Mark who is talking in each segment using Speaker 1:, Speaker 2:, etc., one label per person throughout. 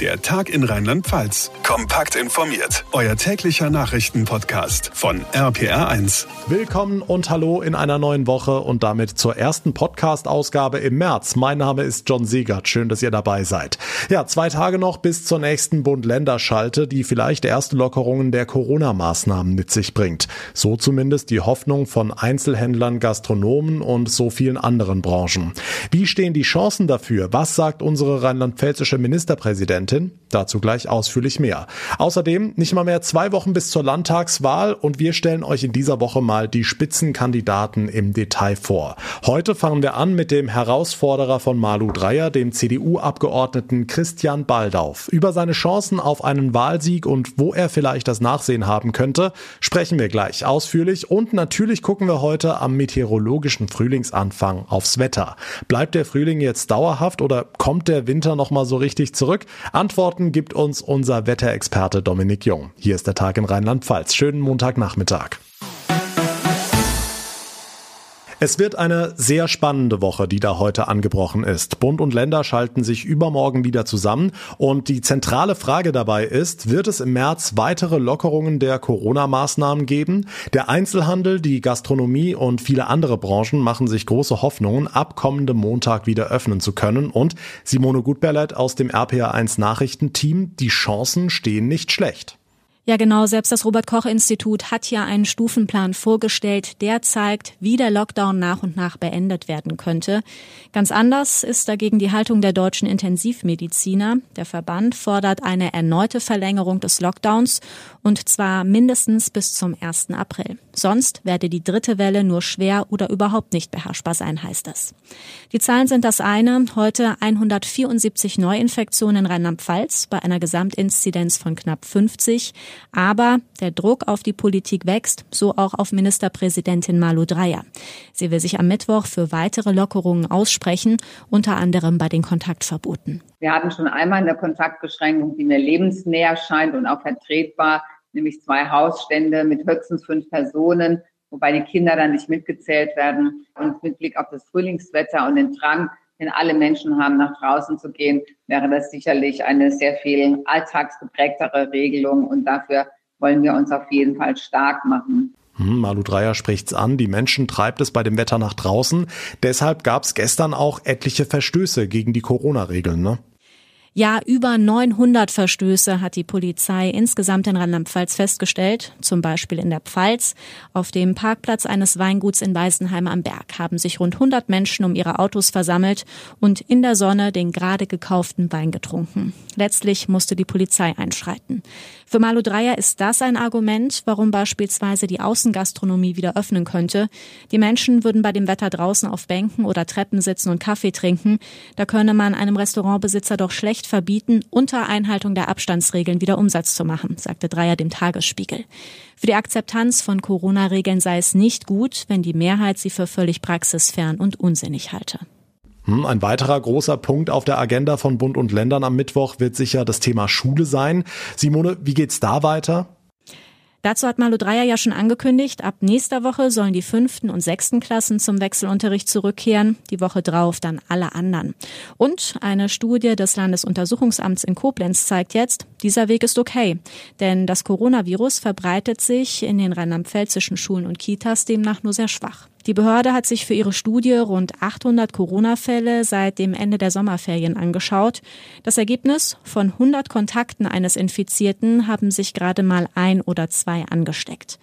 Speaker 1: Der Tag in Rheinland-Pfalz. Kompakt informiert. Euer täglicher Nachrichtenpodcast von RPR1.
Speaker 2: Willkommen und hallo in einer neuen Woche und damit zur ersten Podcast-Ausgabe im März. Mein Name ist John Siegert. Schön, dass ihr dabei seid. Ja, zwei Tage noch bis zur nächsten Bund-Länder-Schalte, die vielleicht erste Lockerungen der Corona-Maßnahmen mit sich bringt. So zumindest die Hoffnung von Einzelhändlern, Gastronomen und so vielen anderen Branchen. Wie stehen die Chancen dafür? Was sagt unsere rheinland-pfälzische Ministerpräsidentin? Präsidentin. Dazu gleich ausführlich mehr. Außerdem nicht mal mehr zwei Wochen bis zur Landtagswahl und wir stellen euch in dieser Woche mal die Spitzenkandidaten im Detail vor. Heute fangen wir an mit dem Herausforderer von Malu Dreyer, dem CDU-Abgeordneten Christian Baldauf. Über seine Chancen auf einen Wahlsieg und wo er vielleicht das Nachsehen haben könnte, sprechen wir gleich ausführlich und natürlich gucken wir heute am meteorologischen Frühlingsanfang aufs Wetter. Bleibt der Frühling jetzt dauerhaft oder kommt der Winter noch mal so richtig zurück? Antworten gibt uns unser Wetterexperte Dominik Jung. Hier ist der Tag in Rheinland-Pfalz. Schönen Montagnachmittag. Es wird eine sehr spannende Woche, die da heute angebrochen ist. Bund und Länder schalten sich übermorgen wieder zusammen und die zentrale Frage dabei ist, wird es im März weitere Lockerungen der Corona-Maßnahmen geben? Der Einzelhandel, die Gastronomie und viele andere Branchen machen sich große Hoffnungen, ab kommendem Montag wieder öffnen zu können und Simone Gutberlet aus dem RPA1 Nachrichtenteam, die Chancen stehen nicht schlecht.
Speaker 3: Ja, genau. Selbst das Robert-Koch-Institut hat ja einen Stufenplan vorgestellt, der zeigt, wie der Lockdown nach und nach beendet werden könnte. Ganz anders ist dagegen die Haltung der deutschen Intensivmediziner. Der Verband fordert eine erneute Verlängerung des Lockdowns und zwar mindestens bis zum 1. April. Sonst werde die dritte Welle nur schwer oder überhaupt nicht beherrschbar sein, heißt es. Die Zahlen sind das eine. Heute 174 Neuinfektionen in Rheinland-Pfalz bei einer Gesamtinzidenz von knapp 50. Aber der Druck auf die Politik wächst, so auch auf Ministerpräsidentin Malu Dreyer. Sie will sich am Mittwoch für weitere Lockerungen aussprechen, unter anderem bei den Kontaktverboten.
Speaker 4: Wir hatten schon einmal eine Kontaktbeschränkung, die mir lebensnäher scheint und auch vertretbar, nämlich zwei Hausstände mit höchstens fünf Personen, wobei die Kinder dann nicht mitgezählt werden. Und mit Blick auf das Frühlingswetter und den Drang, den alle Menschen haben, nach draußen zu gehen, wäre das sicherlich eine sehr viel alltagsgeprägtere Regelung. Und dafür wollen wir uns auf jeden Fall stark machen.
Speaker 2: Hm, Malu Dreyer spricht's an, die Menschen treibt es bei dem Wetter nach draußen. Deshalb gab's gestern auch etliche Verstöße gegen die Corona-Regeln, ne?
Speaker 3: Ja, über 900 Verstöße hat die Polizei insgesamt in Rheinland-Pfalz festgestellt. Zum Beispiel in der Pfalz. Auf dem Parkplatz eines Weinguts in Weißenheim am Berg haben sich rund 100 Menschen um ihre Autos versammelt und in der Sonne den gerade gekauften Wein getrunken. Letztlich musste die Polizei einschreiten. Für Malu Dreyer ist das ein Argument, warum beispielsweise die Außengastronomie wieder öffnen könnte. Die Menschen würden bei dem Wetter draußen auf Bänken oder Treppen sitzen und Kaffee trinken. Da könne man einem Restaurantbesitzer doch schlecht Recht verbieten, unter Einhaltung der Abstandsregeln wieder Umsatz zu machen, sagte Dreier dem Tagesspiegel. Für die Akzeptanz von Corona-Regeln sei es nicht gut, wenn die Mehrheit sie für völlig praxisfern und unsinnig halte.
Speaker 2: Hm, ein weiterer großer Punkt auf der Agenda von Bund und Ländern am Mittwoch wird sicher das Thema Schule sein. Simone, wie geht's da weiter?
Speaker 3: Dazu hat Malu Dreyer ja schon angekündigt, ab nächster Woche sollen die fünften und sechsten Klassen zum Wechselunterricht zurückkehren, die Woche drauf dann alle anderen. Und eine Studie des Landesuntersuchungsamts in Koblenz zeigt jetzt, dieser Weg ist okay, denn das Coronavirus verbreitet sich in den rheinland-pfälzischen Schulen und Kitas demnach nur sehr schwach. Die Behörde hat sich für ihre Studie rund 800 Corona-Fälle seit dem Ende der Sommerferien angeschaut. Das Ergebnis von 100 Kontakten eines Infizierten haben sich gerade mal ein oder zwei angesteckt.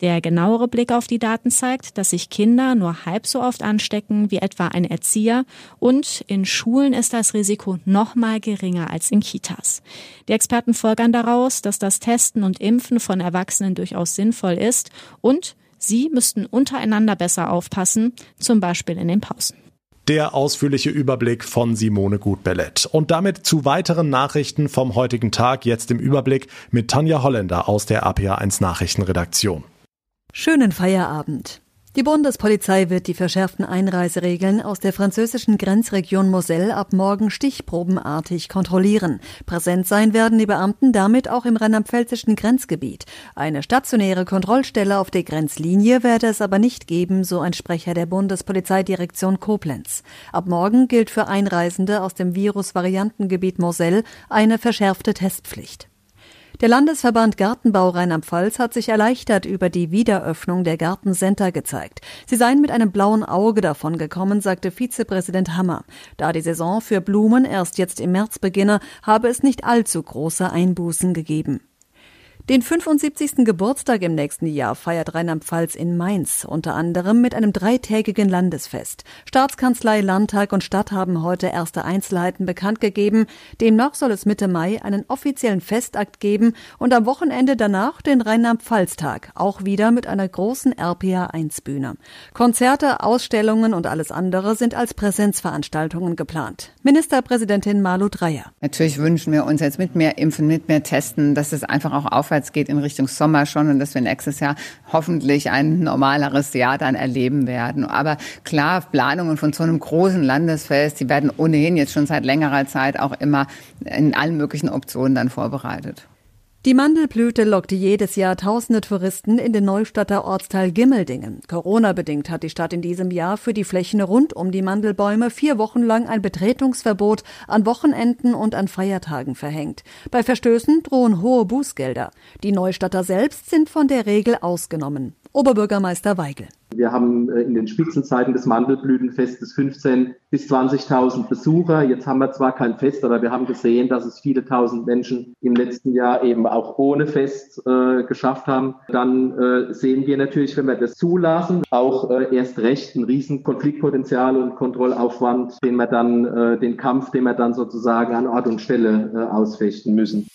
Speaker 3: Der genauere Blick auf die Daten zeigt, dass sich Kinder nur halb so oft anstecken wie etwa ein Erzieher und in Schulen ist das Risiko noch mal geringer als in Kitas. Die Experten folgern daraus, dass das Testen und Impfen von Erwachsenen durchaus sinnvoll ist und Sie müssten untereinander besser aufpassen, zum Beispiel in den Pausen.
Speaker 2: Der ausführliche Überblick von Simone Gutbellett. Und damit zu weiteren Nachrichten vom heutigen Tag, jetzt im Überblick mit Tanja Holländer aus der APA1 Nachrichtenredaktion.
Speaker 5: Schönen Feierabend. Die Bundespolizei wird die verschärften Einreiseregeln aus der französischen Grenzregion Moselle ab morgen stichprobenartig kontrollieren. Präsent sein werden die Beamten damit auch im rheinland-pfälzischen Grenzgebiet. Eine stationäre Kontrollstelle auf der Grenzlinie werde es aber nicht geben, so ein Sprecher der Bundespolizeidirektion Koblenz. Ab morgen gilt für Einreisende aus dem Virusvariantengebiet Moselle eine verschärfte Testpflicht. Der Landesverband Gartenbau Rheinland-Pfalz hat sich erleichtert über die Wiederöffnung der Gartencenter gezeigt. Sie seien mit einem blauen Auge davon gekommen, sagte Vizepräsident Hammer. Da die Saison für Blumen erst jetzt im März beginne, habe es nicht allzu große Einbußen gegeben. Den 75. Geburtstag im nächsten Jahr feiert Rheinland-Pfalz in Mainz, unter anderem mit einem dreitägigen Landesfest. Staatskanzlei, Landtag und Stadt haben heute erste Einzelheiten bekannt gegeben. Demnach soll es Mitte Mai einen offiziellen Festakt geben und am Wochenende danach den Rheinland-Pfalz-Tag, auch wieder mit einer großen RPA-1-Bühne. Konzerte, Ausstellungen und alles andere sind als Präsenzveranstaltungen geplant. Ministerpräsidentin Malu Dreyer.
Speaker 4: Natürlich wünschen wir uns jetzt mit mehr Impfen, mit mehr Testen, dass es einfach auch auf aufwärts geht in Richtung Sommer schon und dass wir nächstes Jahr hoffentlich ein normaleres Jahr dann erleben werden. Aber klar, Planungen von so einem großen Landesfest, die werden ohnehin jetzt schon seit längerer Zeit auch immer in allen möglichen Optionen dann vorbereitet.
Speaker 5: Die Mandelblüte lockte jedes Jahr tausende Touristen in den Neustadter Ortsteil Gimmeldingen. Corona-bedingt hat die Stadt in diesem Jahr für die Flächen rund um die Mandelbäume vier Wochen lang ein Betretungsverbot an Wochenenden und an Feiertagen verhängt. Bei Verstößen drohen hohe Bußgelder. Die Neustadter selbst sind von der Regel ausgenommen. Oberbürgermeister Weigel.
Speaker 6: Wir haben äh, in den Spitzenzeiten des Mandelblütenfestes 15 bis 20.000 Besucher. Jetzt haben wir zwar kein Fest, aber wir haben gesehen, dass es viele tausend Menschen im letzten Jahr eben auch ohne Fest äh, geschafft haben. Dann äh, sehen wir natürlich, wenn wir das zulassen, auch äh, erst recht ein riesen Konfliktpotenzial und Kontrollaufwand, den wir dann, äh, den Kampf, den wir dann sozusagen an Ort und Stelle äh, ausfechten müssen.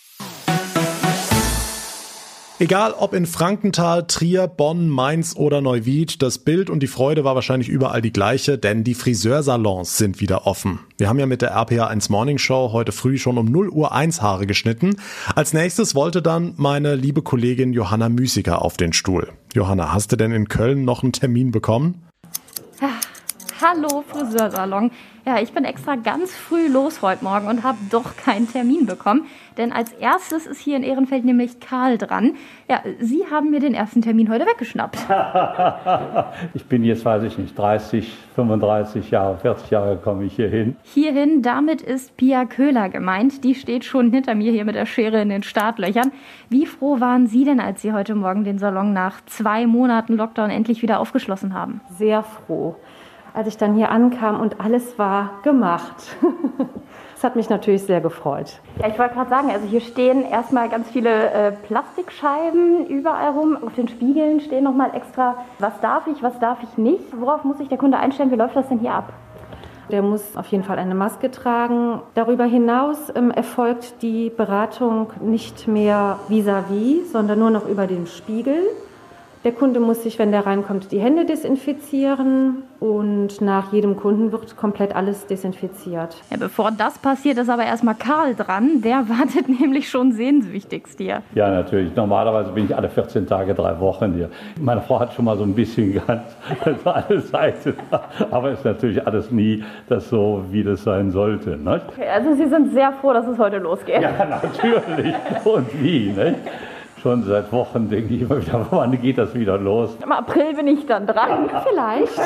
Speaker 2: Egal ob in Frankenthal, Trier, Bonn, Mainz oder Neuwied, das Bild und die Freude war wahrscheinlich überall die gleiche, denn die Friseursalons sind wieder offen. Wir haben ja mit der RPA 1 Morning Show heute früh schon um 0 Uhr 1 Haare geschnitten. Als nächstes wollte dann meine liebe Kollegin Johanna Müßiger auf den Stuhl. Johanna, hast du denn in Köln noch einen Termin bekommen?
Speaker 7: Hallo Friseursalon. Ja, ich bin extra ganz früh los heute Morgen und habe doch keinen Termin bekommen. Denn als erstes ist hier in Ehrenfeld nämlich Karl dran. Ja, Sie haben mir den ersten Termin heute weggeschnappt.
Speaker 8: ich bin jetzt, weiß ich nicht, 30, 35 Jahre, 40 Jahre komme ich hier hin.
Speaker 7: Hierhin, damit ist Pia Köhler gemeint. Die steht schon hinter mir hier mit der Schere in den Startlöchern. Wie froh waren Sie denn, als Sie heute Morgen den Salon nach zwei Monaten Lockdown endlich wieder aufgeschlossen haben?
Speaker 9: Sehr froh als ich dann hier ankam und alles war gemacht. Das hat mich natürlich sehr gefreut.
Speaker 7: Ja, ich wollte gerade sagen, also hier stehen erstmal ganz viele äh, Plastikscheiben überall rum. Auf den Spiegeln stehen nochmal extra, was darf ich, was darf ich nicht. Worauf muss sich der Kunde einstellen? Wie läuft das denn hier ab?
Speaker 9: Der muss auf jeden Fall eine Maske tragen. Darüber hinaus ähm, erfolgt die Beratung nicht mehr vis-à-vis, -vis, sondern nur noch über den Spiegel. Der Kunde muss sich, wenn der reinkommt, die Hände desinfizieren und nach jedem Kunden wird komplett alles desinfiziert.
Speaker 7: Ja, bevor das passiert, ist aber erstmal Karl dran. Der wartet nämlich schon sehnsüchtigst hier.
Speaker 8: Ja, natürlich. Normalerweise bin ich alle 14 Tage, drei Wochen hier. Meine Frau hat schon mal so ein bisschen ganz alle Seiten. Aber ist natürlich alles nie das so, wie das sein sollte. Ne?
Speaker 7: Okay, also Sie sind sehr froh, dass es heute losgeht.
Speaker 8: Ja, natürlich. Und wie, ne? Schon seit Wochen denke ich immer wieder, wann geht das wieder los?
Speaker 7: Im April bin ich dann dran, vielleicht.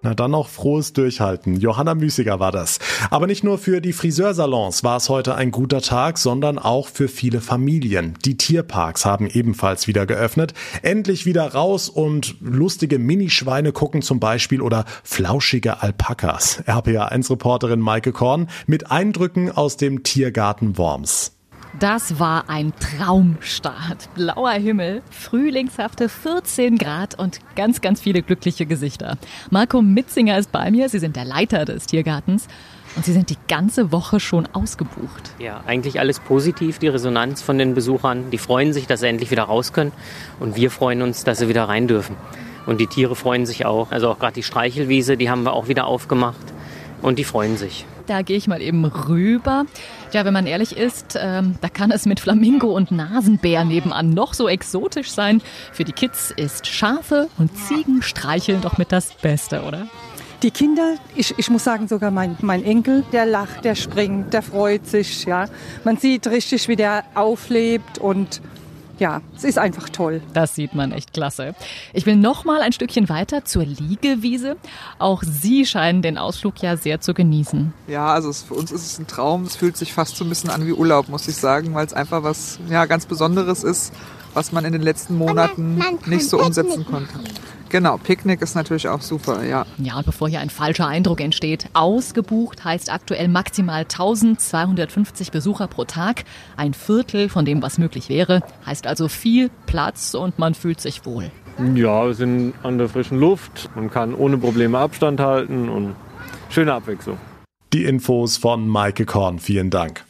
Speaker 2: Na dann noch frohes Durchhalten. Johanna Müßiger war das. Aber nicht nur für die Friseursalons war es heute ein guter Tag, sondern auch für viele Familien. Die Tierparks haben ebenfalls wieder geöffnet. Endlich wieder raus und lustige Minischweine gucken zum Beispiel oder flauschige Alpakas. RPA1-Reporterin Maike Korn mit Eindrücken aus dem Tiergarten Worms.
Speaker 10: Das war ein Traumstart. Blauer Himmel, frühlingshafte 14 Grad und ganz, ganz viele glückliche Gesichter. Marco Mitzinger ist bei mir. Sie sind der Leiter des Tiergartens. Und Sie sind die ganze Woche schon ausgebucht.
Speaker 11: Ja, eigentlich alles positiv, die Resonanz von den Besuchern. Die freuen sich, dass sie endlich wieder raus können. Und wir freuen uns, dass sie wieder rein dürfen. Und die Tiere freuen sich auch. Also auch gerade die Streichelwiese, die haben wir auch wieder aufgemacht. Und die freuen sich.
Speaker 10: Da gehe ich mal eben rüber. Ja, wenn man ehrlich ist, ähm, da kann es mit Flamingo und Nasenbär nebenan noch so exotisch sein. Für die Kids ist Schafe und Ziegen streicheln doch mit das Beste, oder?
Speaker 12: Die Kinder, ich, ich muss sagen, sogar mein, mein Enkel, der lacht, der springt, der freut sich. Ja. Man sieht richtig, wie der auflebt und ja, es ist einfach toll.
Speaker 10: Das sieht man echt klasse. Ich will noch mal ein Stückchen weiter zur Liegewiese. Auch Sie scheinen den Ausflug ja sehr zu genießen.
Speaker 13: Ja, also es, für uns ist es ein Traum. Es fühlt sich fast so ein bisschen an wie Urlaub, muss ich sagen, weil es einfach was ja, ganz Besonderes ist, was man in den letzten Monaten nicht so umsetzen konnte. Genau, Picknick ist natürlich auch super, ja.
Speaker 10: Ja, und bevor hier ein falscher Eindruck entsteht, ausgebucht heißt aktuell maximal 1250 Besucher pro Tag. Ein Viertel von dem, was möglich wäre, heißt also viel Platz und man fühlt sich wohl.
Speaker 14: Ja, wir sind an der frischen Luft, man kann ohne Probleme Abstand halten und schöne Abwechslung.
Speaker 2: Die Infos von Maike Korn, vielen Dank.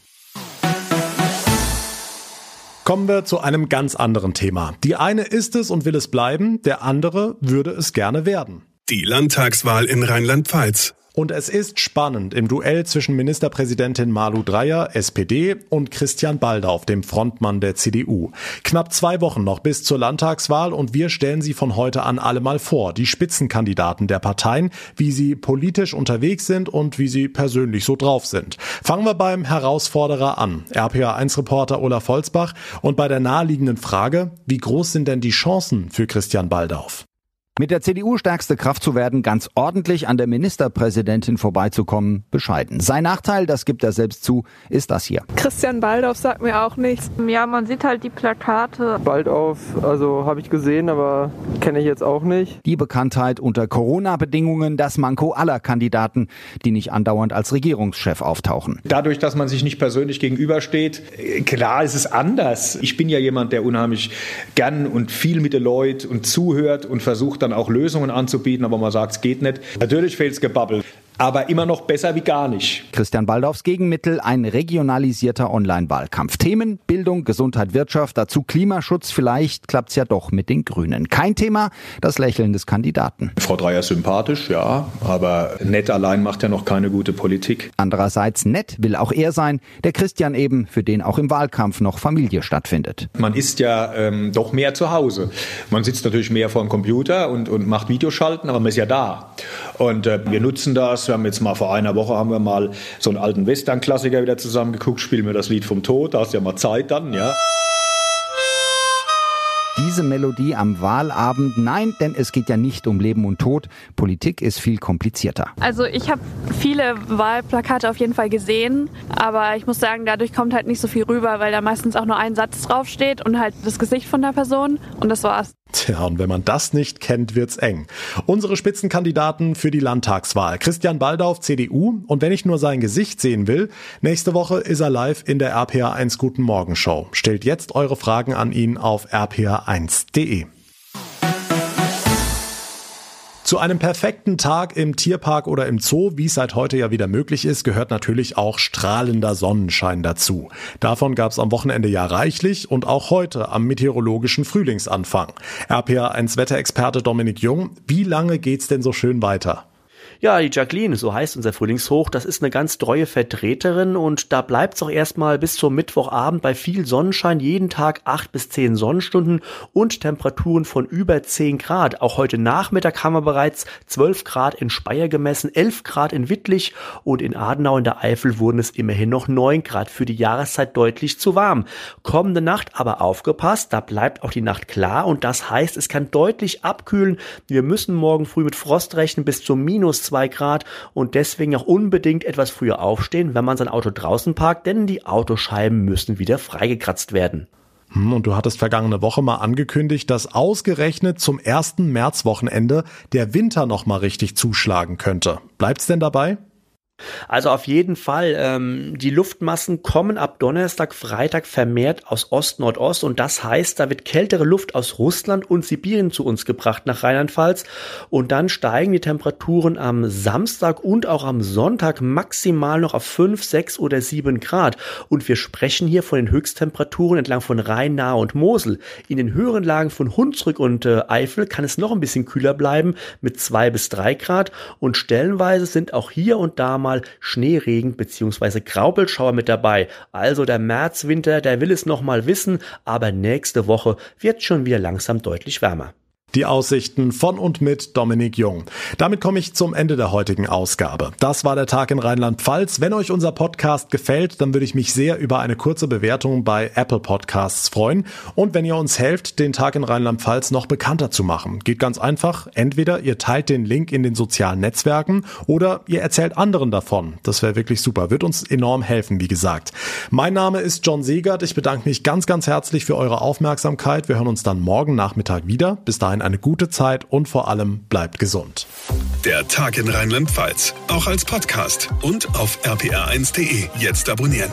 Speaker 2: Kommen wir zu einem ganz anderen Thema. Die eine ist es und will es bleiben, der andere würde es gerne werden.
Speaker 1: Die Landtagswahl in Rheinland-Pfalz.
Speaker 2: Und es ist spannend im Duell zwischen Ministerpräsidentin Malu Dreyer, SPD, und Christian Baldauf, dem Frontmann der CDU. Knapp zwei Wochen noch bis zur Landtagswahl und wir stellen sie von heute an alle mal vor, die Spitzenkandidaten der Parteien, wie sie politisch unterwegs sind und wie sie persönlich so drauf sind. Fangen wir beim Herausforderer an, RPA1-Reporter Olaf Volzbach, und bei der naheliegenden Frage, wie groß sind denn die Chancen für Christian Baldauf?
Speaker 15: Mit der CDU stärkste Kraft zu werden, ganz ordentlich an der Ministerpräsidentin vorbeizukommen, bescheiden. Sein Nachteil, das gibt er selbst zu, ist das hier.
Speaker 16: Christian Baldauf sagt mir auch nichts. Ja, man sieht halt die Plakate.
Speaker 17: Baldauf, also habe ich gesehen, aber kenne ich jetzt auch nicht.
Speaker 15: Die Bekanntheit unter Corona-Bedingungen, das Manko aller Kandidaten, die nicht andauernd als Regierungschef auftauchen.
Speaker 18: Dadurch, dass man sich nicht persönlich gegenübersteht, klar ist es anders. Ich bin ja jemand, der unheimlich gern und viel mit den Leuten und zuhört und versucht dann auch Lösungen anzubieten, aber man sagt, es geht nicht. Natürlich fehlt es Gebabbel aber immer noch besser wie gar nicht.
Speaker 15: Christian Baldaufs Gegenmittel, ein regionalisierter Online-Wahlkampf. Themen, Bildung, Gesundheit, Wirtschaft, dazu Klimaschutz, vielleicht klappt's ja doch mit den Grünen. Kein Thema, das Lächeln des Kandidaten.
Speaker 18: Frau Dreier sympathisch, ja, aber nett allein macht ja noch keine gute Politik.
Speaker 15: Andererseits nett will auch er sein, der Christian eben, für den auch im Wahlkampf noch Familie stattfindet.
Speaker 18: Man ist ja ähm, doch mehr zu Hause. Man sitzt natürlich mehr vor dem Computer und, und macht Videoschalten, aber man ist ja da. Und äh, wir nutzen das wir haben jetzt mal vor einer Woche haben wir mal so einen alten Western-Klassiker wieder zusammengeguckt, spielen wir das Lied vom Tod, da hast du ja mal Zeit dann, ja
Speaker 15: diese Melodie am Wahlabend. Nein, denn es geht ja nicht um Leben und Tod. Politik ist viel komplizierter.
Speaker 16: Also ich habe viele Wahlplakate auf jeden Fall gesehen, aber ich muss sagen, dadurch kommt halt nicht so viel rüber, weil da meistens auch nur ein Satz draufsteht und halt das Gesicht von der Person und das war's.
Speaker 2: Tja, und wenn man das nicht kennt, wird's eng. Unsere Spitzenkandidaten für die Landtagswahl. Christian Baldauf, CDU. Und wenn ich nur sein Gesicht sehen will, nächste Woche ist er live in der RPA 1 Guten Morgen Show. Stellt jetzt eure Fragen an ihn auf rpa1.de. Zu einem perfekten Tag im Tierpark oder im Zoo, wie es seit heute ja wieder möglich ist, gehört natürlich auch strahlender Sonnenschein dazu. Davon gab es am Wochenende ja reichlich und auch heute am meteorologischen Frühlingsanfang. RPA1 Wetterexperte Dominik Jung, wie lange geht's denn so schön weiter?
Speaker 19: Ja, die Jacqueline, so heißt unser Frühlingshoch, das ist eine ganz treue Vertreterin und da bleibt's auch erstmal bis zum Mittwochabend bei viel Sonnenschein, jeden Tag acht bis zehn Sonnenstunden und Temperaturen von über zehn Grad. Auch heute Nachmittag haben wir bereits zwölf Grad in Speyer gemessen, elf Grad in Wittlich und in Adenau in der Eifel wurden es immerhin noch neun Grad für die Jahreszeit deutlich zu warm. Kommende Nacht aber aufgepasst, da bleibt auch die Nacht klar und das heißt, es kann deutlich abkühlen. Wir müssen morgen früh mit Frost rechnen bis zu minus zwei Grad und deswegen auch unbedingt etwas früher aufstehen, wenn man sein Auto draußen parkt, denn die Autoscheiben müssen wieder freigekratzt werden.
Speaker 2: Hm, und du hattest vergangene Woche mal angekündigt, dass ausgerechnet zum ersten Märzwochenende der Winter noch mal richtig zuschlagen könnte. Bleibt's denn dabei?
Speaker 19: Also auf jeden Fall, ähm, die Luftmassen kommen ab Donnerstag, Freitag vermehrt aus Ost-Nordost und das heißt, da wird kältere Luft aus Russland und Sibirien zu uns gebracht nach Rheinland-Pfalz und dann steigen die Temperaturen am Samstag und auch am Sonntag maximal noch auf 5, 6 oder 7 Grad und wir sprechen hier von den Höchsttemperaturen entlang von Rhein, Nahe und Mosel. In den höheren Lagen von Hunsrück und äh, Eifel kann es noch ein bisschen kühler bleiben mit 2 bis 3 Grad und stellenweise sind auch hier und da mal mal Schneeregen bzw. Graupelschauer mit dabei. Also der Märzwinter, der will es noch mal wissen, aber nächste Woche wird schon wieder langsam deutlich wärmer.
Speaker 2: Die Aussichten von und mit Dominik Jung. Damit komme ich zum Ende der heutigen Ausgabe. Das war der Tag in Rheinland-Pfalz. Wenn euch unser Podcast gefällt, dann würde ich mich sehr über eine kurze Bewertung bei Apple Podcasts freuen. Und wenn ihr uns helft, den Tag in Rheinland-Pfalz noch bekannter zu machen. Geht ganz einfach. Entweder ihr teilt den Link in den sozialen Netzwerken oder ihr erzählt anderen davon. Das wäre wirklich super. Wird uns enorm helfen, wie gesagt. Mein Name ist John Segert. Ich bedanke mich ganz, ganz herzlich für eure Aufmerksamkeit. Wir hören uns dann morgen Nachmittag wieder. Bis dahin eine gute Zeit und vor allem bleibt gesund.
Speaker 1: Der Tag in Rheinland-Pfalz, auch als Podcast und auf rpr1.de. Jetzt abonnieren.